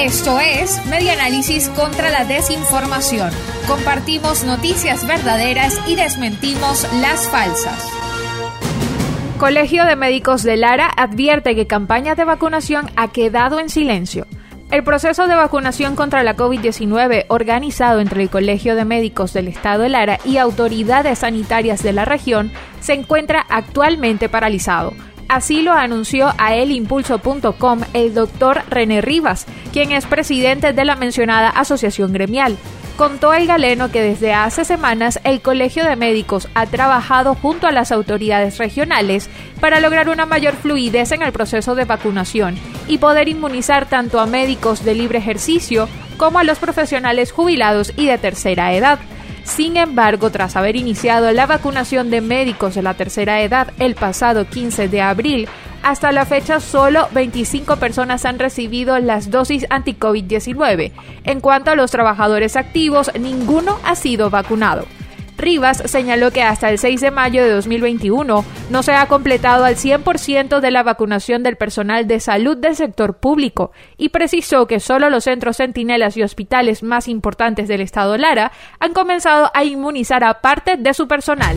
Esto es Media Análisis contra la Desinformación. Compartimos noticias verdaderas y desmentimos las falsas. Colegio de Médicos de Lara advierte que campaña de vacunación ha quedado en silencio. El proceso de vacunación contra la COVID-19 organizado entre el Colegio de Médicos del Estado de Lara y autoridades sanitarias de la región se encuentra actualmente paralizado. Así lo anunció a elimpulso.com el doctor René Rivas, quien es presidente de la mencionada asociación gremial. Contó el galeno que desde hace semanas el Colegio de Médicos ha trabajado junto a las autoridades regionales para lograr una mayor fluidez en el proceso de vacunación y poder inmunizar tanto a médicos de libre ejercicio como a los profesionales jubilados y de tercera edad. Sin embargo, tras haber iniciado la vacunación de médicos de la tercera edad el pasado 15 de abril, hasta la fecha solo 25 personas han recibido las dosis anti-COVID-19. En cuanto a los trabajadores activos, ninguno ha sido vacunado. Rivas señaló que hasta el 6 de mayo de 2021 no se ha completado al 100% de la vacunación del personal de salud del sector público y precisó que solo los centros centinelas y hospitales más importantes del estado Lara han comenzado a inmunizar a parte de su personal.